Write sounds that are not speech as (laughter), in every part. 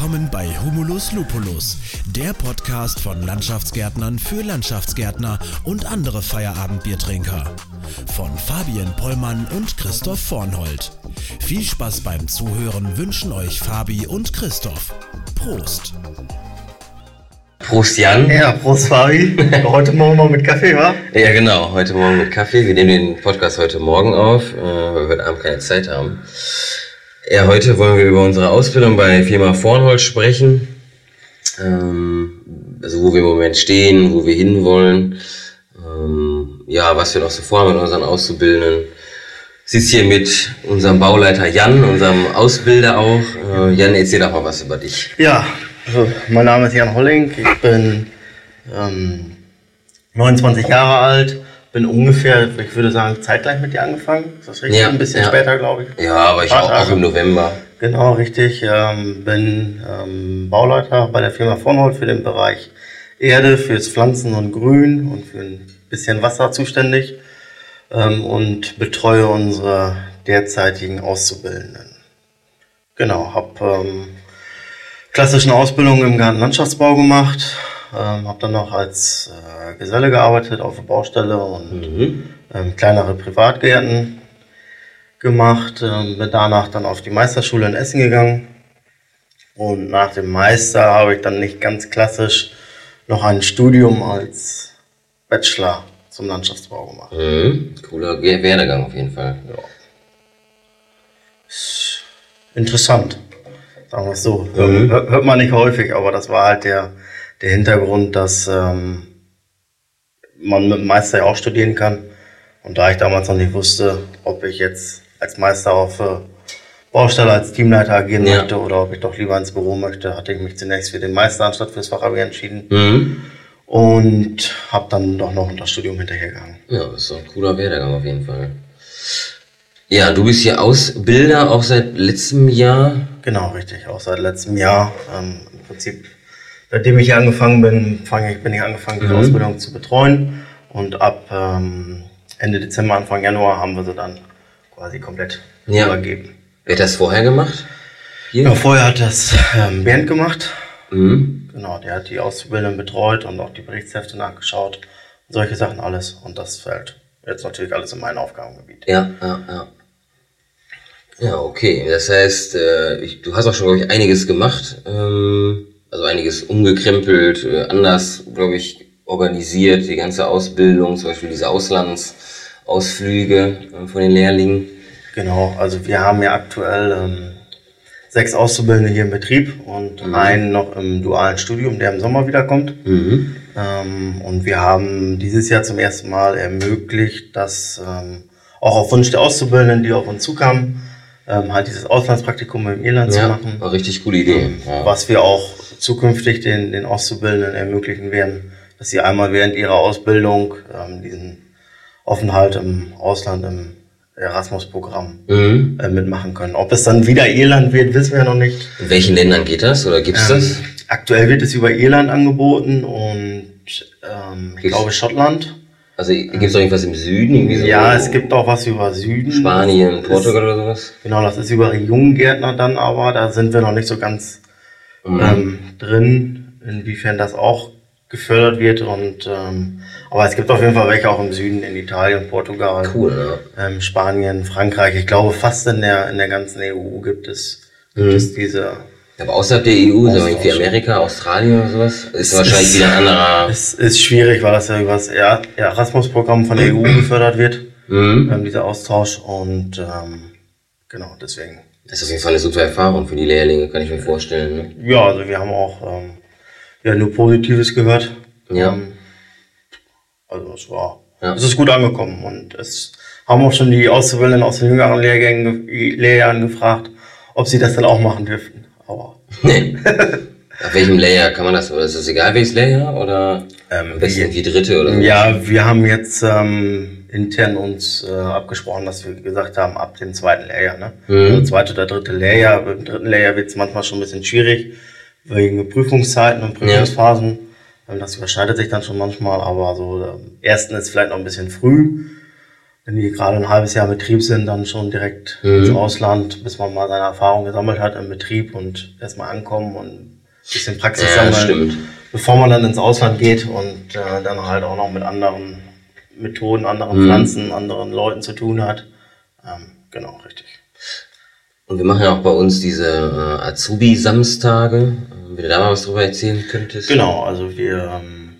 Willkommen bei Humulus Lupulus, der Podcast von Landschaftsgärtnern für Landschaftsgärtner und andere Feierabendbiertrinker. Von Fabian Pollmann und Christoph Vornhold. Viel Spaß beim Zuhören wünschen euch Fabi und Christoph. Prost! Prost Jan. Ja, Prost Fabi. (laughs) heute Morgen noch mit Kaffee, wa? Ja genau, heute Morgen mit Kaffee. Wir nehmen den Podcast heute Morgen auf, äh, weil wir heute Abend keine Zeit haben. Ja, heute wollen wir über unsere Ausbildung bei Firma Vornholz sprechen. Ähm, also wo wir im Moment stehen, wo wir hinwollen. Ähm, ja, was wir noch so vorhaben mit unseren Auszubildenden. Sitzt hier mit unserem Bauleiter Jan, unserem Ausbilder auch. Äh, Jan, erzähl doch mal was über dich. Ja, also mein Name ist Jan Holling. Ich bin ähm, 29 Jahre alt bin ungefähr, ich würde sagen, zeitgleich mit dir angefangen. Ist das richtig? Ja, Ein bisschen ja. später, glaube ich. Ja, aber ich auch, auch Tage. im November. Genau, richtig. Ähm, bin ähm, Bauleiter bei der Firma Vonhold für den Bereich Erde, fürs Pflanzen und Grün und für ein bisschen Wasser zuständig ähm, und betreue unsere derzeitigen Auszubildenden. Genau, habe ähm, klassischen Ausbildung im Gartenlandschaftsbau gemacht, ähm, habe dann noch als äh, Geselle gearbeitet auf der Baustelle und Mhm. ähm, kleinere Privatgärten gemacht, ähm, bin danach dann auf die Meisterschule in Essen gegangen und nach dem Meister habe ich dann nicht ganz klassisch noch ein Studium als Bachelor zum Landschaftsbau gemacht. Mhm. Cooler Werdegang auf jeden Fall. Ist interessant, sagen wir es so. Mhm. Hört man nicht häufig, aber das war halt der, der Hintergrund, dass ähm, man mit dem Meister ja auch studieren kann. Und da ich damals noch nicht wusste, ob ich jetzt als Meister auf äh, Baustelle als Teamleiter agieren Ja. möchte oder ob ich doch lieber ins Büro möchte, hatte ich mich zunächst für den Meister anstatt fürs Fachabi entschieden Mhm. und habe dann doch noch das Studium hinterhergegangen. Ja, das ist ein cooler Werdegang auf jeden Fall. Ja, du bist hier Ausbilder auch seit letztem Jahr. Genau, richtig. Auch seit letztem Jahr. Ähm, Im Prinzip, seitdem ich hier angefangen bin, fange ich, bin ich angefangen, die Mhm. Ausbildung zu betreuen. Und ab ähm, Ende Dezember, Anfang Januar haben wir sie dann quasi komplett Ja. übergeben. Wer hat das vorher gemacht? Hier? Ja, vorher hat das ähm, Bernd gemacht. Mhm. Genau, der hat die Auszubildenden betreut und auch die Berichtshefte nachgeschaut. Solche Sachen alles. Und das fällt jetzt natürlich alles in mein Aufgabengebiet. Ja, ja, ja. Ja, okay. Das heißt, äh, ich, du hast auch schon, glaube ich, einiges gemacht. Ähm, also einiges umgekrempelt, äh, anders, glaube ich, organisiert, die ganze Ausbildung, zum Beispiel diese Auslandsausflüge äh, von den Lehrlingen. Genau, also wir haben ja aktuell ähm, sechs Auszubildende hier im Betrieb und einen noch im dualen Studium, der im Sommer wiederkommt. Mhm. Ähm, und wir haben dieses Jahr zum ersten Mal ermöglicht, dass ähm, auch auf Wunsch der Auszubildenden, die auf uns zukamen, ähm, halt dieses Auslandspraktikum in Irland zu Ja, machen. war richtig coole Idee. Ja. Was wir auch zukünftig den, den Auszubildenden ermöglichen werden, dass sie einmal während ihrer Ausbildung ähm, diesen Aufenthalt im Ausland im Erasmus-Programm Mhm. äh, mitmachen können. Ob es dann wieder Irland wird, wissen wir noch nicht. In welchen Ländern geht das oder gibt's das? Ähm, aktuell wird es über Irland angeboten und ähm, ich glaube Schottland. Also gibt's doch irgendwas im Süden? Irgendwie so Ja, es gibt auch was über Süden. Spanien, Das Portugal Ist, oder sowas? genau, das ist über Junggärtner dann aber. Da sind wir noch nicht so ganz Mhm. ähm, drin, inwiefern das auch gefördert wird. Und ähm, aber es gibt auf jeden Fall welche auch im Süden, in Italien, Portugal, Cool, ja. ähm, Spanien, Frankreich. Ich glaube, fast in der in der ganzen EU gibt es, gibt Mhm. es diese Aber außerhalb der EU, irgendwie Austausch. Amerika, Australien oder sowas, ist Es wahrscheinlich ist- wieder ein anderer. Es ist schwierig, weil das ja über das Er- Erasmus-Programm von der EU (clears throat) gefördert wird, Mhm. ähm, dieser Austausch. Und ähm, genau, deswegen. Das ist auf jeden Fall eine super Erfahrung für die Lehrlinge, kann ich mir vorstellen. Ne? Ja, also wir haben auch ähm, ja, nur Positives gehört. Ja. Ähm, also es war, Ja. es ist gut angekommen und es haben auch schon die Auszubildenden aus den jüngeren Lehrgängen, ge- Lehrjahren gefragt, ob sie das dann auch machen dürften. Aber (laughs) Nee. (laughs) Auf welchem Layer kann man das? Oder ist es egal, welches Layer? Oder Ähm, am besten irgendwie dritte oder so? Ja, wir haben jetzt ähm, intern uns äh, abgesprochen, dass wir gesagt haben, ab dem zweiten Lehrjahr, ne? Mhm. Also zweite oder dritte Lehrjahr. Beim dritten Lehrjahr wird es manchmal schon ein bisschen schwierig, wegen Prüfungszeiten und Prüfungsphasen. Ähm, Das überschneidet sich dann schon manchmal, aber so ähm, ersten ist vielleicht noch ein bisschen früh. wenn die gerade ein halbes Jahr im Betrieb sind, dann schon direkt Mhm. ins Ausland, bis man mal seine Erfahrung gesammelt hat im Betrieb und erstmal ankommen und ein bisschen Praxis Ja, sammeln, stimmt. bevor man dann ins Ausland geht und äh, dann halt auch noch mit anderen Methoden, anderen Mhm. Pflanzen, anderen Leuten zu tun hat. Ähm, genau, richtig. Und wir machen ja auch bei uns diese äh, Azubi-Samstage. Äh, Wenn du da mal was drüber erzählen könntest. Genau, also wir ähm,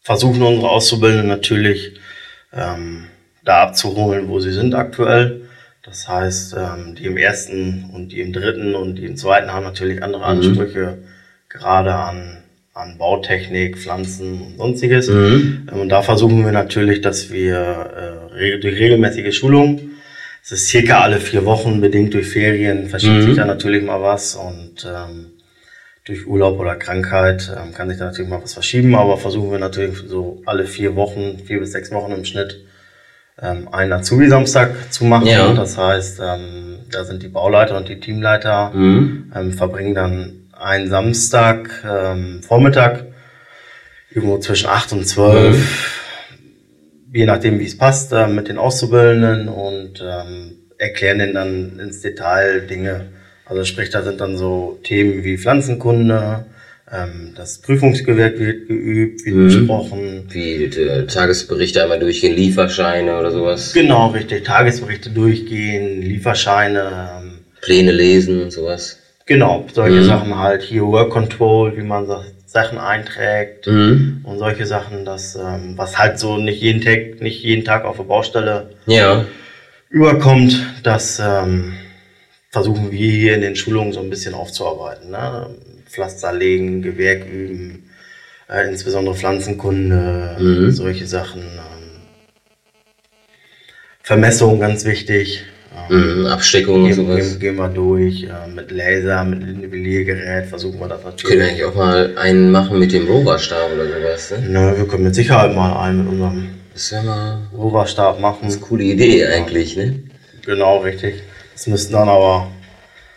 versuchen unsere Auszubildenden natürlich ähm, da abzuholen, wo sie sind aktuell. Das heißt, ähm, die im ersten und die im dritten und die im zweiten haben natürlich andere Ansprüche, gerade an, an Bautechnik, Pflanzen und sonstiges. Mhm. Ähm, Und da versuchen wir natürlich, dass wir äh, durch regelmäßige Schulungen, es ist circa alle vier Wochen, bedingt durch Ferien, verschiebt Mhm. sich da natürlich mal was und ähm, durch Urlaub oder Krankheit ähm, kann sich da natürlich mal was verschieben, aber versuchen wir natürlich so alle vier Wochen, vier bis sechs Wochen im Schnitt, ähm, einen Azubi-Samstag zu machen. Ja. Das heißt, ähm, da sind die Bauleiter und die Teamleiter Mhm. ähm, verbringen dann einen Samstag ähm, Vormittag irgendwo zwischen 8 und 12, je nachdem wie es passt, äh, mit den Auszubildenden und ähm, erklären denen dann ins Detail Dinge. Also sprich, da sind dann so Themen wie Pflanzenkunde, ähm, das Prüfungsgewerk wird geübt, wie Mhm. besprochen. Wie äh, Tagesberichte einmal durchgehen, Lieferscheine oder sowas. Genau, richtig. Tagesberichte durchgehen, Lieferscheine, ähm, Pläne lesen und sowas. Genau, solche Mhm. Sachen halt. Hier Work Control, wie man Sachen einträgt. Mhm. und solche Sachen, das, ähm, was halt so nicht jeden Tag, nicht jeden Tag auf der Baustelle Ja. überkommt, das ähm, versuchen wir hier in den Schulungen so ein bisschen aufzuarbeiten. Ne? Pflaster legen, Gewerk üben, äh, insbesondere Pflanzenkunde, Mhm. solche Sachen. Ähm, Vermessung ganz wichtig. Ähm, Mhm. Absteckung und sowas. gehen, gehen wir durch äh, mit Laser, mit Nivelliergerät, versuchen wir das Können natürlich. eigentlich auch mal einen machen mit dem Roverstab oder sowas. Ne? Ne, wir können mit Sicherheit mal einen mit unserem Das mal Roverstab machen. eine coole Idee eigentlich, ne? Genau, richtig. Es müssten dann aber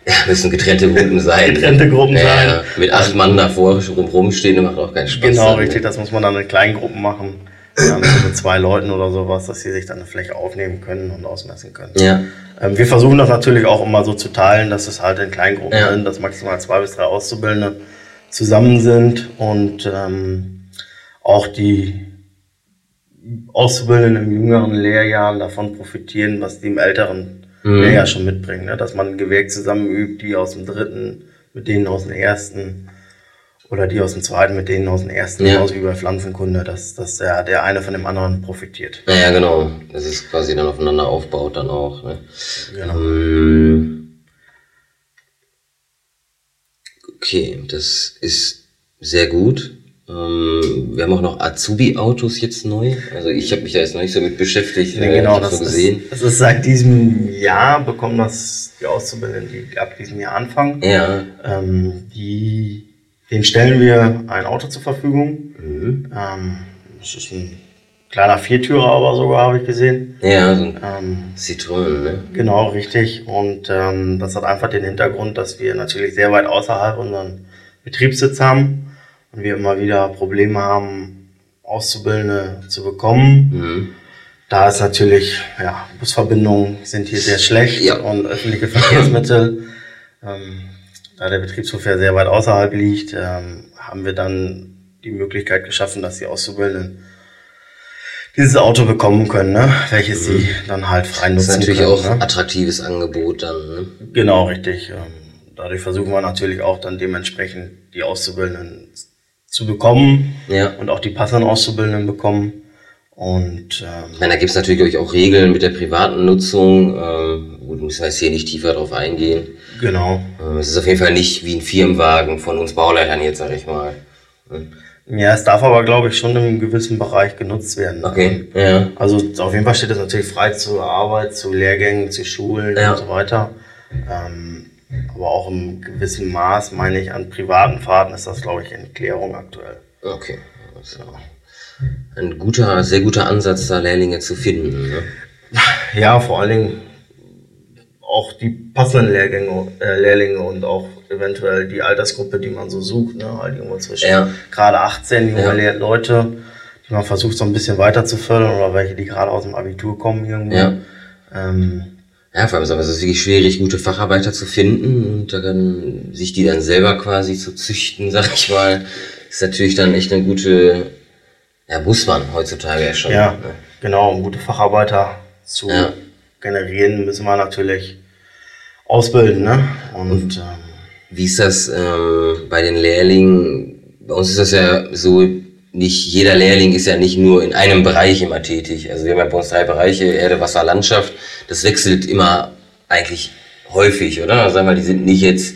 Ja, müssen getrennte Gruppen sein. Getrennte Gruppen ja, sein. Ja, mit acht Mann davor rum, rumstehen, macht auch keinen Spaß. genau dann, richtig, Ne? das muss man dann in kleinen Gruppen machen. So mit zwei Leuten oder sowas, dass sie sich dann eine Fläche aufnehmen können und ausmessen können. Ja. Ähm, wir versuchen das natürlich auch immer so zu teilen, dass es halt in kleinen Gruppen Ja. sind, dass maximal zwei bis drei Auszubildende zusammen sind und ähm, auch die Auszubildenden im jüngeren Lehrjahren davon profitieren, was die im älteren Mhm. Lehrjahr schon mitbringen. Ne? Dass man ein Gewerk zusammen übt, die aus dem dritten mit denen aus dem ersten oder die aus dem zweiten mit denen aus dem ersten, Ja. genauso wie bei Pflanzenkunde, dass, dass der, der eine von dem anderen profitiert. Naja, genau. Das ist quasi dann aufeinander aufbaut dann auch. Ne? Genau. Ähm, Okay, das ist sehr gut. Ähm, wir haben auch noch Azubi-Autos jetzt neu. Also ich habe mich da jetzt noch nicht so mit beschäftigt. Nee, äh, genau, das so gesehen. ist, das ist seit diesem Jahr bekommen das die Auszubildenden, die ab diesem Jahr anfangen. Ja. Ähm, die, denen stellen wir ein Auto zur Verfügung. Mhm. Ähm, das ist ein kleiner Viertürer aber sogar, habe ich gesehen. Ja, so ein Ähm, Citroën, ne? Genau, richtig. Und ähm, das hat einfach den Hintergrund, dass wir natürlich sehr weit außerhalb unseren Betriebssitz haben und wir immer wieder Probleme haben, Auszubildende zu bekommen. Mhm. Da ist natürlich, ja, Busverbindungen sind hier sehr schlecht Ja. und öffentliche Verkehrsmittel. ähm, da der Betriebshof ja sehr weit außerhalb liegt, ähm, haben wir dann die Möglichkeit geschaffen, dass die Auszubildenden dieses Auto bekommen können, ne? welches sie dann halt frei Das ist nutzen natürlich können. auch ne? ein attraktives Angebot dann, ne? Genau, richtig. Ähm, Dadurch versuchen wir natürlich auch dann dementsprechend die Auszubildenden zu bekommen Ja. und auch die passenden Auszubildenden bekommen. Und ähm, meine, da gibt es natürlich auch Regeln mit der privaten Nutzung. Ähm, gut, müssen wir jetzt hier nicht tiefer drauf eingehen. genau. Ähm, es ist auf jeden Fall nicht wie ein Firmenwagen von uns Bauleitern jetzt, sag ich mal. Ja, es darf aber, glaube ich, schon in einem gewissen Bereich genutzt werden. Okay, ja. Also auf jeden Fall steht es natürlich frei zur Arbeit, zu Lehrgängen, zu Schulen Ja. und so weiter. Ähm, aber auch im gewissen Maß, meine ich, an privaten Fahrten ist das, glaube ich, in Klärung aktuell. Okay. Also, ein guter, sehr guter Ansatz, da Lehrlinge zu finden. Ne? Ja, vor allen Dingen auch die passenden Lehrgänge, äh, Lehrlinge und auch eventuell die Altersgruppe, die man so sucht, ne? halt irgendwo zwischen Ja. gerade 18 junge Ja. Le- Leute, die man versucht so ein bisschen weiter zu fördern oder welche, die gerade aus dem Abitur kommen irgendwo. Ja. Ähm, Ja, vor allem ist aber es ist wirklich schwierig, gute Facharbeiter zu finden und dann, sich die dann selber quasi zu züchten, (laughs) sag ich mal, ist natürlich dann echt eine gute, ja, muss man heutzutage ja schon. ja, ne? genau, um gute Facharbeiter zu Ja. generieren, müssen wir natürlich ausbilden. Ne? Und ähm, Wie ist das ähm, bei den Lehrlingen? Bei uns ist das ja so, nicht jeder Lehrling ist ja nicht nur in einem Bereich immer tätig. Also wir haben ja bei uns drei Bereiche, Erde, Wasser, Landschaft. Das wechselt immer eigentlich häufig, oder? Also sagen wir, die sind nicht jetzt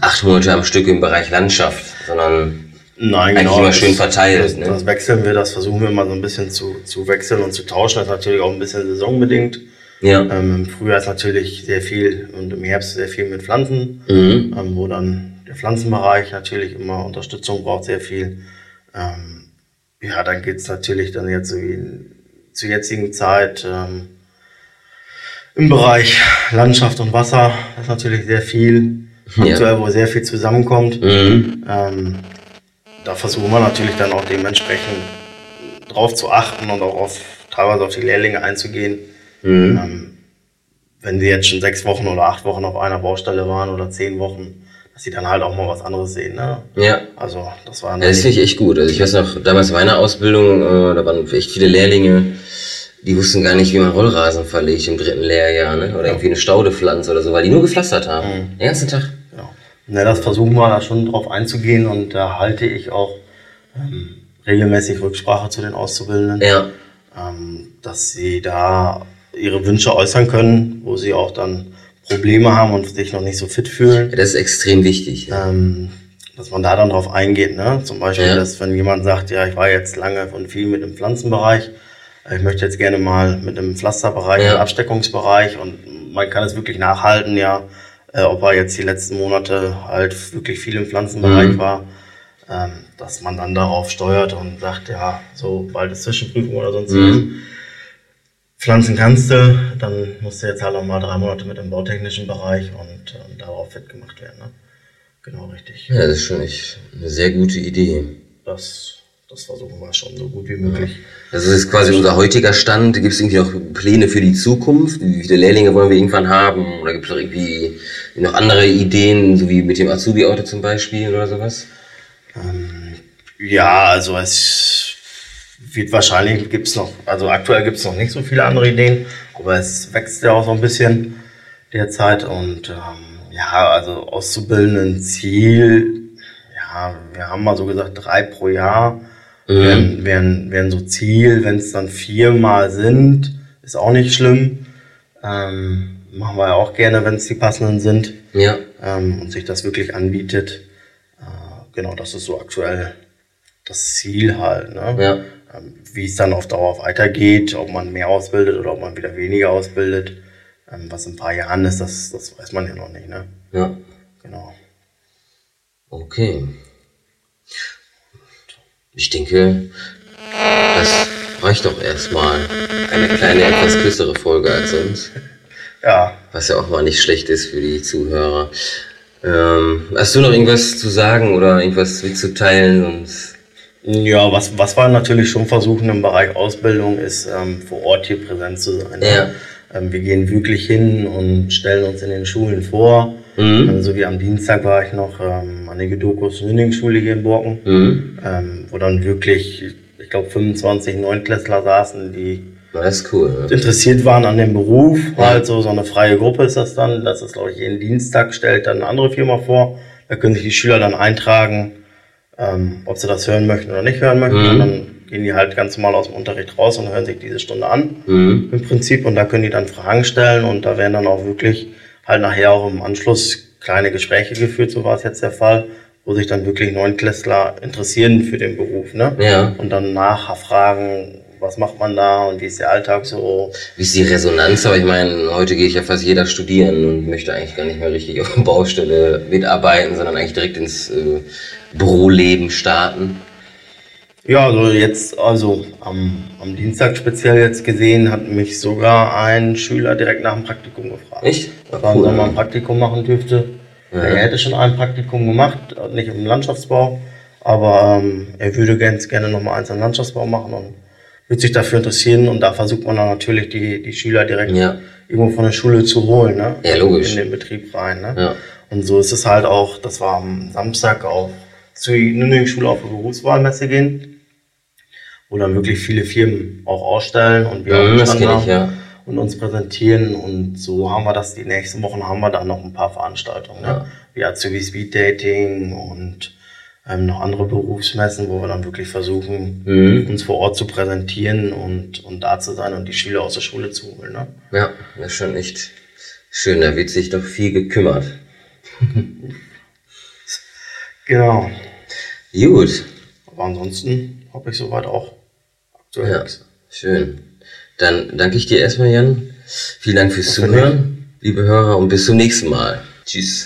acht Monate am Stück im Bereich Landschaft, sondern Nein, Eigentlich genau. immer schön verteilt, Das, ne? das wechseln wir, das versuchen wir mal so ein bisschen zu, zu wechseln und zu tauschen. Das ist natürlich auch ein bisschen saisonbedingt. Ja. Ähm, Im Frühjahr ist natürlich sehr viel und im Herbst sehr viel mit Pflanzen, Mhm. ähm, wo dann der Pflanzenbereich natürlich immer Unterstützung braucht, sehr viel. Ähm, ja, dann geht's natürlich dann jetzt so wie in, zur jetzigen Zeit ähm, im Bereich Landschaft und Wasser. Ist natürlich sehr viel, Ja. aktuell, wo sehr viel zusammenkommt. Mhm. Ähm, da versuchen wir natürlich dann auch dementsprechend drauf zu achten und auch auf, teilweise auf die Lehrlinge einzugehen. Mhm. Ähm, wenn die jetzt schon sechs Wochen oder acht Wochen auf einer Baustelle waren oder zehn Wochen, dass sie dann halt auch mal was anderes sehen. Ne? Ja. Also das war Ja, das finde ich echt gut. Also ich weiß noch, damals meiner Ausbildung, äh, da waren echt viele Lehrlinge, die wussten gar nicht, wie man Rollrasen verlegt im dritten Lehrjahr, ne? Oder irgendwie eine Staude pflanzt oder so, weil die nur gepflastert haben. Den ganzen Tag. Genau. Ne, das versuchen wir da schon drauf einzugehen und da halte ich auch ähm, regelmäßig Rücksprache zu den Auszubildenden. Ja. ähm, dass sie da ihre Wünsche äußern können, wo sie auch dann Probleme haben und sich noch nicht so fit fühlen. ja das ist extrem wichtig. Ähm, dass man da dann drauf eingeht. Ne? Zum Beispiel, Ja. dass wenn jemand sagt, ja, ich war jetzt lange und viel mit dem Pflanzenbereich, äh, ich möchte jetzt gerne mal mit dem Pflasterbereich, Ja. Absteckungsbereich und man kann es wirklich nachhalten, ja, äh, ob er jetzt die letzten Monate halt wirklich viel im Pflanzenbereich Mhm. war, ähm, dass man dann darauf steuert und sagt, ja, so bald ist Zwischenprüfung oder sonst was. Pflanzen kannst du, dann musst du jetzt halt noch mal drei Monate mit dem bautechnischen Bereich und ähm, darauf fit gemacht werden. Ne? Genau richtig. Ja, das ist schon echt eine sehr gute Idee. Das, das versuchen wir schon so gut wie möglich. Das ist quasi unser heutiger Stand. Gibt es irgendwie noch Pläne für die Zukunft? Wie viele Lehrlinge wollen wir irgendwann haben? Oder gibt es noch irgendwie noch andere Ideen, so wie mit dem Azubi-Auto zum Beispiel oder sowas? Ähm, ja, also es wird wahrscheinlich gibt's noch, also aktuell gibt es noch nicht so viele andere Ideen, aber es wächst ja auch so ein bisschen derzeit und ähm, ja, also auszubildenden Ziel, ja, wir haben mal so gesagt drei pro Jahr wären, wären, wären so Ziel, wenn es dann viermal sind, ist auch nicht schlimm. Ähm, machen wir ja auch gerne, wenn es die passenden sind Ja. ähm, und sich das wirklich anbietet. Äh, genau, das ist so aktuell das Ziel halt. Ne? Ja. Ähm, wie es dann auf Dauer weitergeht, ob man mehr ausbildet oder ob man wieder weniger ausbildet, ähm, was in ein paar Jahren ist, das, das weiß man ja noch nicht. Ne? Ja. Genau. Okay. Ich denke, das reicht doch erstmal. Eine kleine, etwas kürzere Folge als sonst. (laughs) Ja, Was ja auch mal nicht schlecht ist für die Zuhörer. Ähm, hast du noch irgendwas zu sagen oder irgendwas mitzuteilen? Sonst ja was, was wir natürlich schon versuchen im Bereich Ausbildung ist, ähm, vor Ort hier präsent zu sein. ne? Ja. Ähm, wir gehen wirklich hin und stellen uns in den Schulen vor. Mhm. So wie am Dienstag war ich noch ähm, an der Gedokus Schule hier in Borken. Mhm. ähm, wo dann wirklich, ich glaube, 25 Neunklässler saßen, die cool. Interessiert waren an dem Beruf. Halt so, so eine freie Gruppe ist das dann. Das ist, glaube ich, jeden Dienstag stellt dann eine andere Firma vor. Da können sich die Schüler dann eintragen, ähm, ob sie das hören möchten oder nicht hören möchten. Mhm. Und dann gehen die halt ganz normal aus dem Unterricht raus und hören sich diese Stunde an Mhm. im Prinzip und da können die dann Fragen stellen und da werden dann auch wirklich halt nachher auch im Anschluss kleine Gespräche geführt, so war es jetzt der Fall, wo sich dann wirklich Neunklässler interessieren für den Beruf, ne? Ja. Und dann nachfragen, was macht man da und wie ist der Alltag so. Wie ist die Resonanz? Aber ich meine, heute geht ja fast jeder studieren und möchte eigentlich gar nicht mehr richtig auf der Baustelle mitarbeiten, sondern eigentlich direkt ins äh, Büroleben starten. Ja, also jetzt, also am, am Dienstag speziell jetzt gesehen, hat mich sogar ein Schüler direkt nach dem Praktikum gefragt. Echt? Ob er im Cool. Ein Praktikum machen dürfte. Er hätte schon ein Praktikum gemacht, nicht im Landschaftsbau, Aber ähm, er würde ganz gerne nochmal eins am Landschaftsbau machen und würde sich dafür interessieren. Und da versucht man dann natürlich die, die Schüler direkt Ja. irgendwo von der Schule zu holen, ne? Ja, logisch. In den Betrieb rein, ne? Ja. Und so ist es halt auch, dass wir am Samstag auf zur Nünning-Schule auf die Berufswahlmesse gehen, wo dann wirklich viele Firmen auch ausstellen und wir auch das ich, haben ja. und uns präsentieren. Und so haben wir das, die nächsten Wochen haben wir dann noch ein paar Veranstaltungen, ne? Ja. wie Azubi Speed Dating und ähm, noch andere Berufsmessen, wo wir dann wirklich versuchen, Mhm. uns vor Ort zu präsentieren und, und da zu sein und die Schüler aus der Schule zu holen. Ne? Ja, das ist schon echt schön. Da wird sich doch viel gekümmert. (laughs) Genau. Gut. Aber ansonsten habe ich soweit auch aktuell Ja, nichts. schön. Dann danke ich dir erstmal, Jan. Vielen Dank fürs Zuhören, liebe Hörer, und bis zum nächsten Mal. Tschüss.